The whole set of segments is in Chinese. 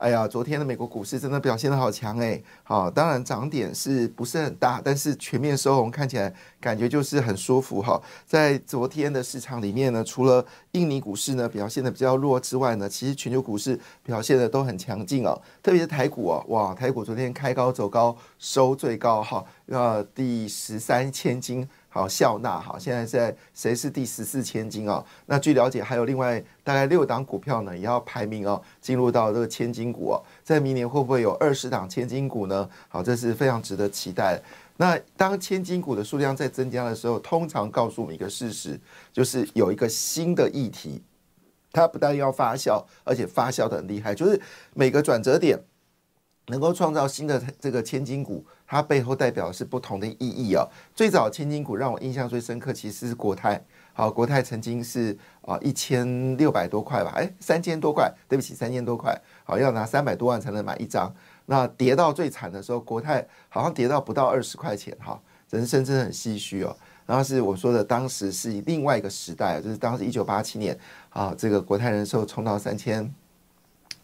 哎呀，昨天的美国股市真的表现的好强哎！好，当然涨点是不是很大，但是全面收红，看起来感觉就是很舒服哈。在昨天的市场里面呢，除了印尼股市呢表现的比较弱之外呢，其实全球股市表现的都很强劲哦。特别是台股啊，哇，台股昨天开高走高，收最高哈，呃，第十三千金。好，笑纳哈，现在在谁是第十四千金啊？那据了解，还有另外大概六档股票呢，也要排名哦，进入到这个千金股哦。在明年会不会有二十档千金股呢？好，这是非常值得期待。那当千金股的数量在增加的时候，通常告诉我们一个事实，就是有一个新的议题，它不但要发酵，而且发酵的很厉害，就是每个转折点能够创造新的这个千金股。它背后代表的是不同的意义哦。最早千金股让我印象最深刻，其实是国泰。好，国泰曾经是啊一千六百多块吧，哎三千多块，对不起三千多块，好要拿三百多万才能买一张。那跌到最惨的时候，国泰好像跌到不到二十块钱哈，人生真的很唏嘘哦。然后是我说的，当时是另外一个时代，就是当时一九八七年啊，这个国泰人寿冲到三千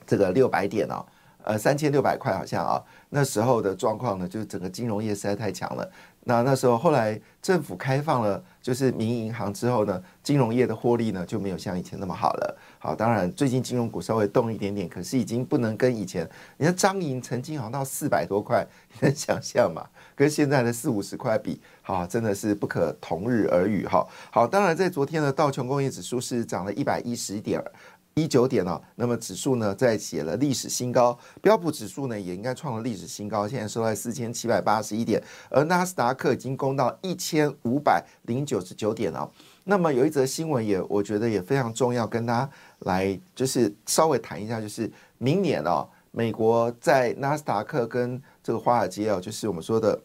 这个六百点哦。呃，三千六百块好像啊，那时候的状况呢，就是整个金融业实在太强了。那那时候后来政府开放了，就是民营银行之后呢，金融业的获利呢就没有像以前那么好了。好，当然最近金融股稍微动一点点，可是已经不能跟以前。你看张银曾经好像到四百多块，你能想象吗？跟现在的四五十块比，好，真的是不可同日而语哈。好，当然在昨天的道琼工业指数是涨了一百一十点。一九点哦，那么指数呢在写了历史新高，标普指数呢也应该创了历史新高，现在收在四千七百八十一点，而纳斯达克已经攻到一千五百零九十九点了。那么有一则新闻也我觉得也非常重要，跟大家来就是稍微谈一下，就是明年哦，美国在纳斯达克跟这个华尔街哦，就是我们说的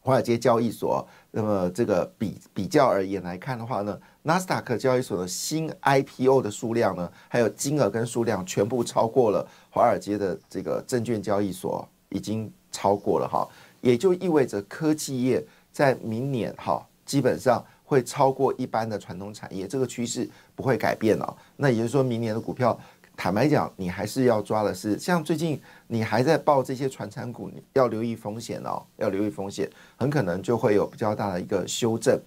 华尔街交易所，那么这个比比较而言来看的话呢。纳斯达克交易所的新 IPO 的数量呢，还有金额跟数量，全部超过了华尔街的这个证券交易所，已经超过了哈，也就意味着科技业在明年哈，基本上会超过一般的传统产业，这个趋势不会改变哦。那也就是说明年的股票，坦白讲，你还是要抓的是，像最近你还在报这些传产股，你要留意风险哦，要留意风险，很可能就会有比较大的一个修正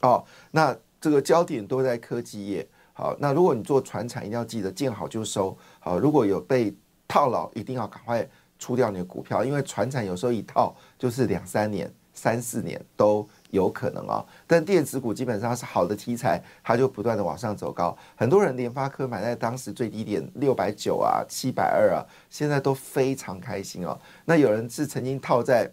哦。那这个焦点都在科技业，好，那如果你做船产，一定要记得见好就收，好，如果有被套牢，一定要赶快出掉你的股票，因为船产有时候一套就是两三年、三四年都有可能啊。但电子股基本上是好的题材，它就不断的往上走高，很多人联发科买在当时最低点六百九啊、七百二啊，现在都非常开心哦。那有人是曾经套在。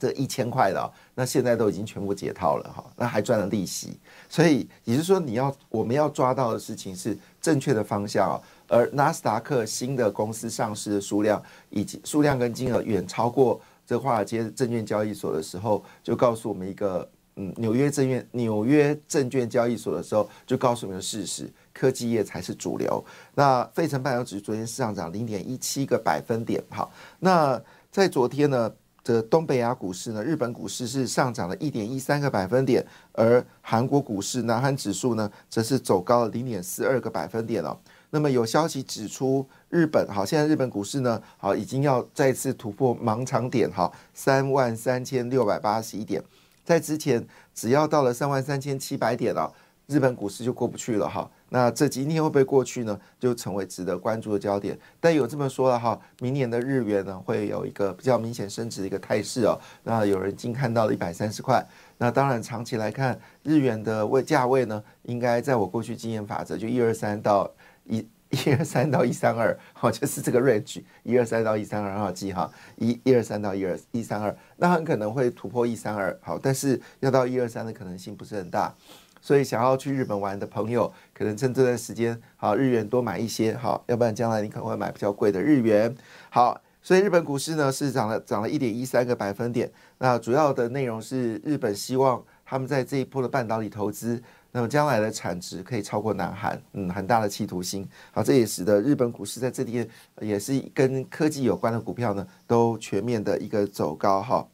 这一千块的，那现在都已经全部解套了哈，那还赚了利息，所以也就是说，你要我们要抓到的事情是正确的方向哦而纳斯达克新的公司上市的数量以及数量跟金额远超过这华尔街证券交易所的时候，就告诉我们一个嗯，纽约证券纽约证券交易所的时候，就告诉我们事实，科技业才是主流。那费城半导体昨天上涨零点一七个百分点，哈，那在昨天呢？的东北亚股市呢，日本股市是上涨了一点一三个百分点，而韩国股市南韩指数呢，则是走高了零点四二个百分点哦。那么有消息指出，日本好，现在日本股市呢，好已经要再次突破盲场点哈，三万三千六百八十一点，在之前只要到了三万三千七百点了，日本股市就过不去了哈。那这几天会不会过去呢？就成为值得关注的焦点。但有这么说了哈，明年的日元呢会有一个比较明显升值的一个态势哦。那有人已经看到了一百三十块。那当然长期来看，日元的位价位呢，应该在我过去经验法则，就一二三到一 一二三到一三二，好，就是这个 range，一二三到一三二好记哈，一一二三到一二一三二，那很可能会突破一三二，好，但是要到一二三的可能性不是很大。所以想要去日本玩的朋友，可能趁这段时间，好日元多买一些，好，要不然将来你可能会买比较贵的日元。好，所以日本股市呢是涨了，涨了一点一三个百分点。那主要的内容是日本希望他们在这一波的半导体投资，那么将来的产值可以超过南韩，嗯，很大的企图心。好，这也使得日本股市在这里也是跟科技有关的股票呢，都全面的一个走高哈。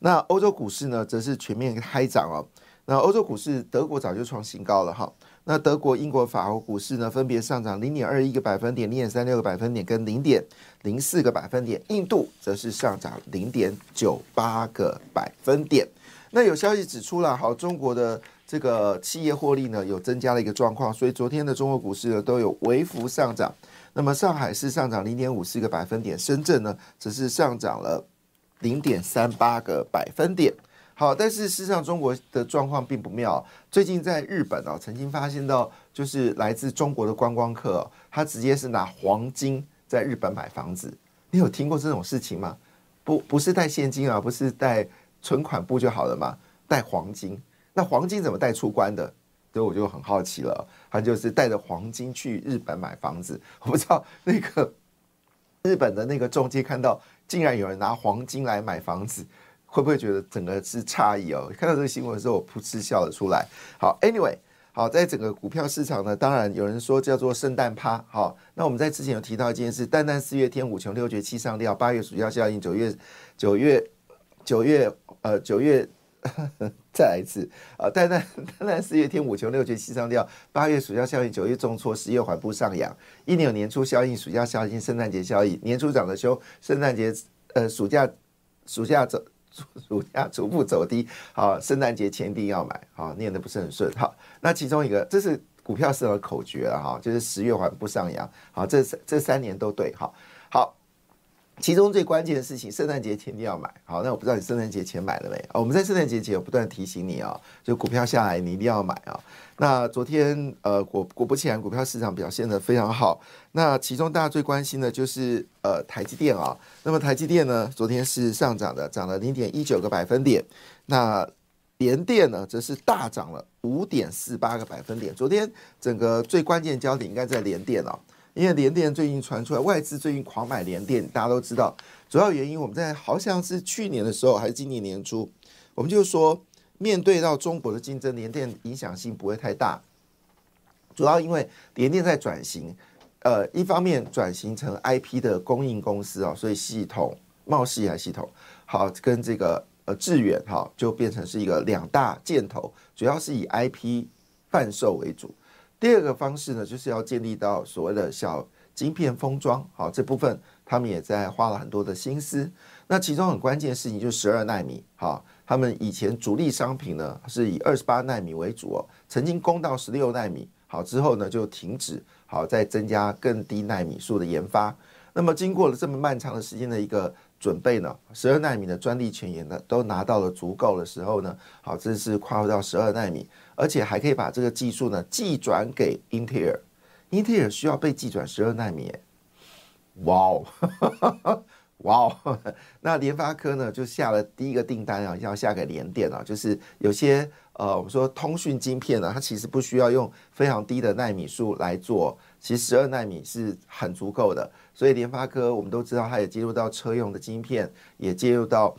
那欧洲股市呢，则是全面开涨哦。那欧洲股市，德国早就创新高了哈。那德国、英国、法国股市呢，分别上涨零点二一个百分点、零点三六个百分点跟零点零四个百分点。印度则是上涨零点九八个百分点。那有消息指出了，好，中国的这个企业获利呢，有增加了一个状况，所以昨天的中国股市呢都有微幅上涨。那么上海是上涨零点五四个百分点，深圳呢则是上涨了零点三八个百分点。好，但是事实上中国的状况并不妙。最近在日本啊，曾经发现到，就是来自中国的观光客，他直接是拿黄金在日本买房子。你有听过这种事情吗？不，不是带现金啊，不是带存款簿就好了嘛？带黄金，那黄金怎么带出关的？所以我就很好奇了。他就是带着黄金去日本买房子，我不知道那个日本的那个中介看到，竟然有人拿黄金来买房子。会不会觉得整个是诧异哦？看到这个新闻的时候，我噗嗤笑了出来。好，Anyway，好，在整个股票市场呢，当然有人说叫做圣诞趴。好，那我们在之前有提到一件事：，淡淡四月天，五穷六绝七上吊，八月暑假效应，九月九月九月呃九月 再来一次啊！淡淡淡淡四月天，五穷六绝七上吊，八月暑假效应，九月重挫，十月缓步上扬。一年有年初效应，暑假效应，圣诞节效应，年初涨得凶，圣诞节呃暑假暑假走。暑假逐步走低，好，圣诞节前一定要买，好，念的不是很顺，好，那其中一个，这是股票市场的口诀了哈，就是十月缓步上扬，好，这这三年都对，好，好。其中最关键的事情，圣诞节前一定要买。好，那我不知道你圣诞节前买了没？我们在圣诞节前有不断提醒你啊，就股票下来你一定要买啊。那昨天呃果果不其然，股票市场表现的非常好。那其中大家最关心的就是呃台积电啊。那么台积电呢，昨天是上涨的，涨了零点一九个百分点。那联电呢，则是大涨了五点四八个百分点。昨天整个最关键焦点应该在联电啊。因为联电最近传出来，外资最近狂买联电，大家都知道。主要原因，我们在好像是去年的时候，还是今年年初，我们就说，面对到中国的竞争，联电影响性不会太大。主要因为联电在转型，呃，一方面转型成 IP 的供应公司啊，所以系统、茂系还系统，好跟这个呃致远哈，就变成是一个两大箭头，主要是以 IP 贩售为主。第二个方式呢，就是要建立到所谓的小晶片封装，好这部分他们也在花了很多的心思。那其中很关键的事情就是十二纳米，好，他们以前主力商品呢是以二十八纳米为主哦，曾经攻到十六纳米，好之后呢就停止，好再增加更低纳米数的研发。那么经过了这么漫长的时间的一个准备呢，十二纳米的专利权也呢都拿到了足够的时候呢，好这是跨入到十二纳米。而且还可以把这个技术呢寄转给英特尔，英特尔需要被寄转十二纳米，哇哦，哇哦，那联发科呢就下了第一个订单啊，要下给联电啊，就是有些呃我们说通讯晶片呢，它其实不需要用非常低的纳米数来做，其实十二纳米是很足够的，所以联发科我们都知道，它也接入到车用的晶片，也接入到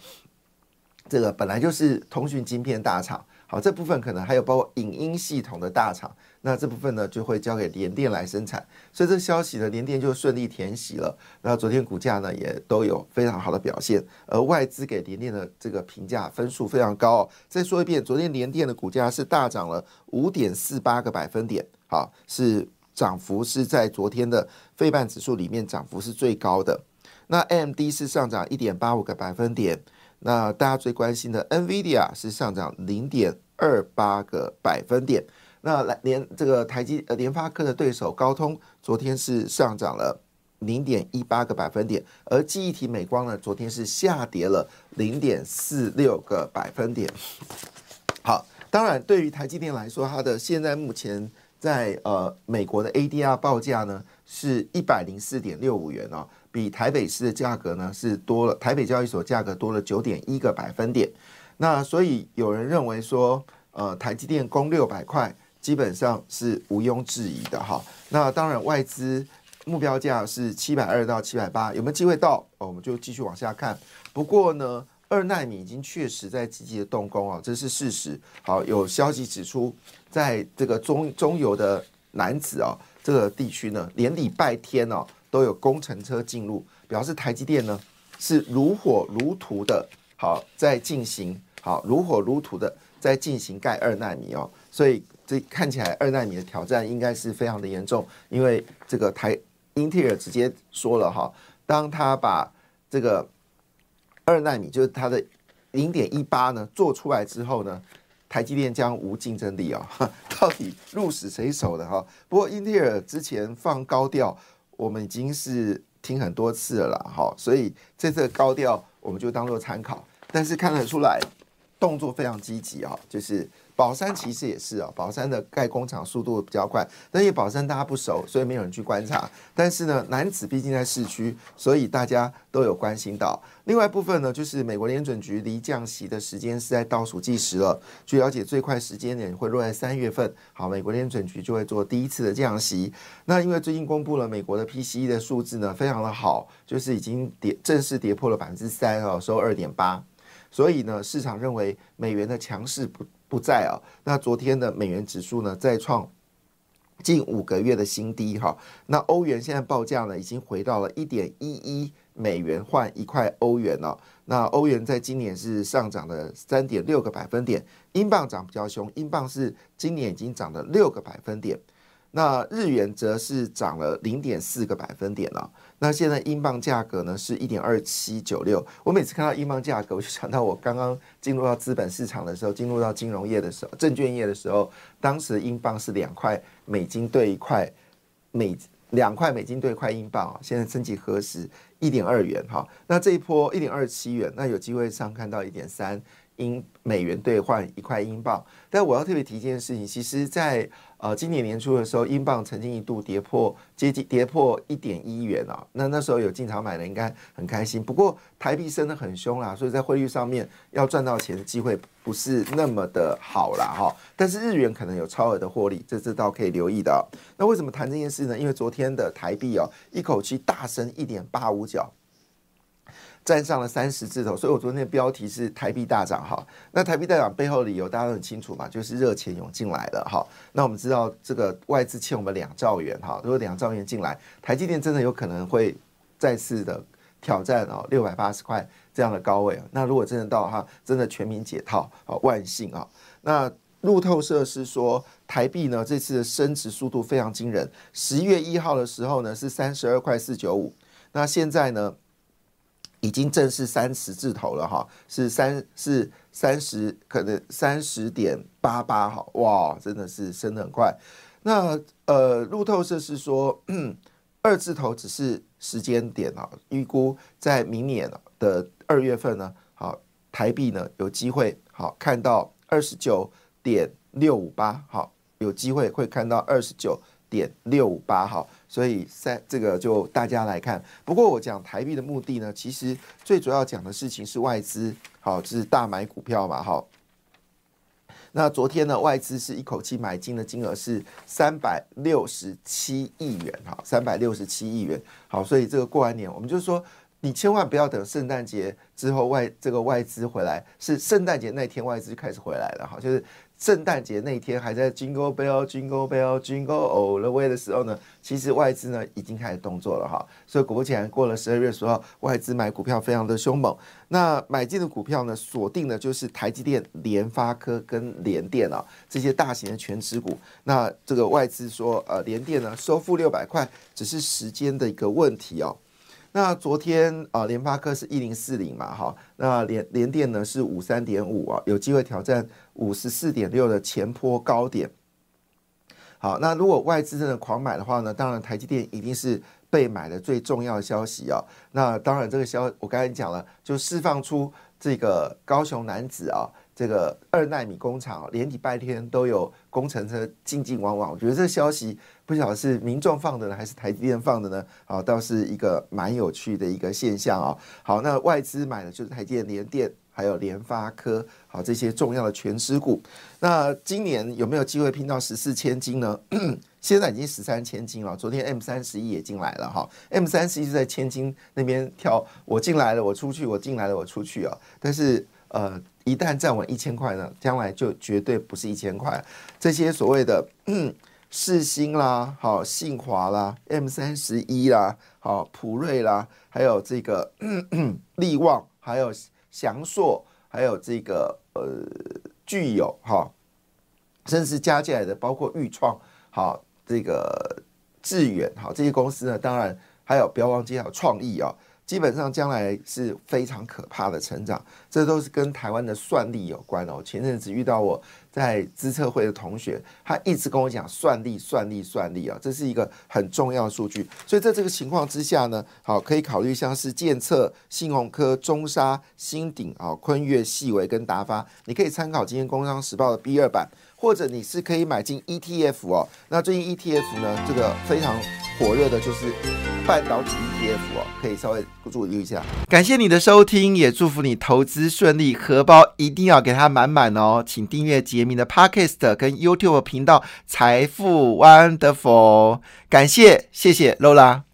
这个本来就是通讯晶片大厂。好，这部分可能还有包括影音系统的大厂，那这部分呢就会交给联电来生产，所以这消息呢，联电就顺利填息了。那昨天股价呢也都有非常好的表现，而外资给联电的这个评价分数非常高。再说一遍，昨天联电的股价是大涨了五点四八个百分点，好，是涨幅是在昨天的费半指数里面涨幅是最高的。那 AMD 是上涨一点八五个百分点。那大家最关心的 NVIDIA 是上涨零点二八个百分点。那来联这个台积呃联发科的对手高通昨天是上涨了零点一八个百分点，而记忆体美光呢昨天是下跌了零点四六个百分点。好，当然对于台积电来说，它的现在目前在呃美国的 ADR 报价呢是一百零四点六五元哦。比台北市的价格呢是多了，台北交易所价格多了九点一个百分点。那所以有人认为说，呃台积电攻六百块，基本上是毋庸置疑的哈。那当然外资目标价是七百二到七百八，有没有机会到？哦，我们就继续往下看。不过呢，二纳米已经确实在积极的动工啊，这是事实。好，有消息指出，在这个中中游的男子啊这个地区呢，连礼拜天哦都有工程车进入，表示台积电呢是如火如荼的，好在进行，好如火如荼的在进行盖二纳米哦，所以这看起来二纳米的挑战应该是非常的严重，因为这个台英特尔直接说了哈，当他把这个二纳米就是它的零点一八呢做出来之后呢，台积电将无竞争力啊，到底鹿死谁手的哈？不过英特尔之前放高调，我们已经是。听很多次了啦，哈，所以这次高调我们就当做参考，但是看得出来动作非常积极啊，就是。宝山其实也是啊，宝山的盖工厂速度比较快，但因为宝山大家不熟，所以没有人去观察。但是呢，男子毕竟在市区，所以大家都有关心到。另外部分呢，就是美国联准局离降息的时间是在倒数计时了。据了解，最快时间点会落在三月份，好，美国联准局就会做第一次的降息。那因为最近公布了美国的 PCE 的数字呢，非常的好，就是已经跌正式跌破了百分之三哦，收二点八。所以呢，市场认为美元的强势不。不在啊，那昨天的美元指数呢再创近五个月的新低哈，那欧元现在报价呢已经回到了一点一一美元换一块欧元了，那欧元在今年是上涨了三点六个百分点，英镑涨比较凶，英镑是今年已经涨了六个百分点。那日元则是涨了零点四个百分点了。那现在英镑价格呢是一点二七九六。我每次看到英镑价格，我就想到我刚刚进入到资本市场的时候，进入到金融业的时候，证券业的时候，当时英镑是两块美金兑一块美两块美金兑一块英镑啊。现在升级何时一点二元哈。那这一波一点二七元，那有机会上看到一点三。英美元兑换一块英镑，但我要特别提一件事情，其实，在呃今年年初的时候，英镑曾经一度跌破接近跌破一点一元啊，那那时候有进场买的应该很开心。不过台币升得很凶啦，所以在汇率上面要赚到钱的机会不是那么的好啦。哈。但是日元可能有超额的获利，这这倒可以留意的。那为什么谈这件事呢？因为昨天的台币哦，一口气大升一点八五角。站上了三十字头，所以我昨天的标题是台币大涨哈。那台币大涨背后理由大家都很清楚嘛，就是热钱涌进来了哈。那我们知道这个外资欠我们两兆元哈，如果两兆元进来，台积电真的有可能会再次的挑战哦六百八十块这样的高位。那如果真的到哈，真的全民解套啊，万幸啊。那路透社是说台币呢这次的升值速度非常惊人，十一月一号的时候呢是三十二块四九五，那现在呢？已经正式三十字头了哈，是三是三十，可能三十点八八哈，哇，真的是升得很快。那呃，路透社是说 二字头只是时间点啊，预估在明年的二月份呢，好，台币呢有机会好看到二十九点六五八，好，有机会会看到二十九。点六五八哈，所以三这个就大家来看。不过我讲台币的目的呢，其实最主要讲的事情是外资，好，是大买股票嘛，哈。那昨天呢，外资是一口气买进的金额是三百六十七亿元，哈，三百六十七亿元，好，所以这个过完年，我们就说，你千万不要等圣诞节之后外这个外资回来，是圣诞节那天外资就开始回来了，哈，就是。圣诞节那天还在 Jingle Bell Jingle Bell Jingle All the Way 的时候呢，其实外资呢已经开始动作了哈。所以果不其然，过了十二月十号，外资买股票非常的凶猛。那买进的股票呢，锁定的就是台积电、联发科跟联电啊这些大型的全持股。那这个外资说，呃，联电呢收复六百块，只是时间的一个问题哦。那昨天啊，联发科是一零四零嘛，哈，那联联电呢是五三点五啊，有机会挑战五十四点六的前坡高点。好，那如果外资真的狂买的话呢，当然台积电一定是被买的最重要的消息啊。那当然这个消我刚才讲了，就释放出这个高雄男子啊。这个二纳米工厂连礼拜天都有工程车进进往往，我觉得这个消息不晓得是民众放的呢，还是台积电放的呢？好，倒是一个蛮有趣的一个现象啊。好，那外资买的就是台积电、联电，还有联发科，好这些重要的全持股。那今年有没有机会拼到十四千金呢？现在已经十三千金了，昨天 M 三十一也进来了哈，M 三十一是在千金那边跳，我进来了，我出去，我进来了，我出去啊。但是呃，一旦站稳一千块呢，将来就绝对不是一千块。这些所谓的世星啦，好信华啦，M 三十一啦，好普瑞啦，还有这个利旺，还有祥硕，还有这个呃具有哈，甚至加进来的包括豫创，好这个致远，好这些公司呢，当然还有不要忘记还有创意啊。基本上将来是非常可怕的成长，这都是跟台湾的算力有关哦。前阵子遇到我在资策会的同学，他一直跟我讲算力、算力、算力啊，这是一个很重要的数据。所以在这个情况之下呢，好可以考虑像是建策、信鸿科、中沙、新鼎啊、坤越、细维跟达发，你可以参考今天《工商时报》的 B 二版，或者你是可以买进 ETF 哦。那最近 ETF 呢，这个非常火热的就是半导体 ETF 哦，可以稍微。注意一下，感谢你的收听，也祝福你投资顺利，荷包一定要给它满满哦！请订阅杰明的 Podcast 跟 YouTube 频道财富 Wonderful，感谢，谢谢 Lola。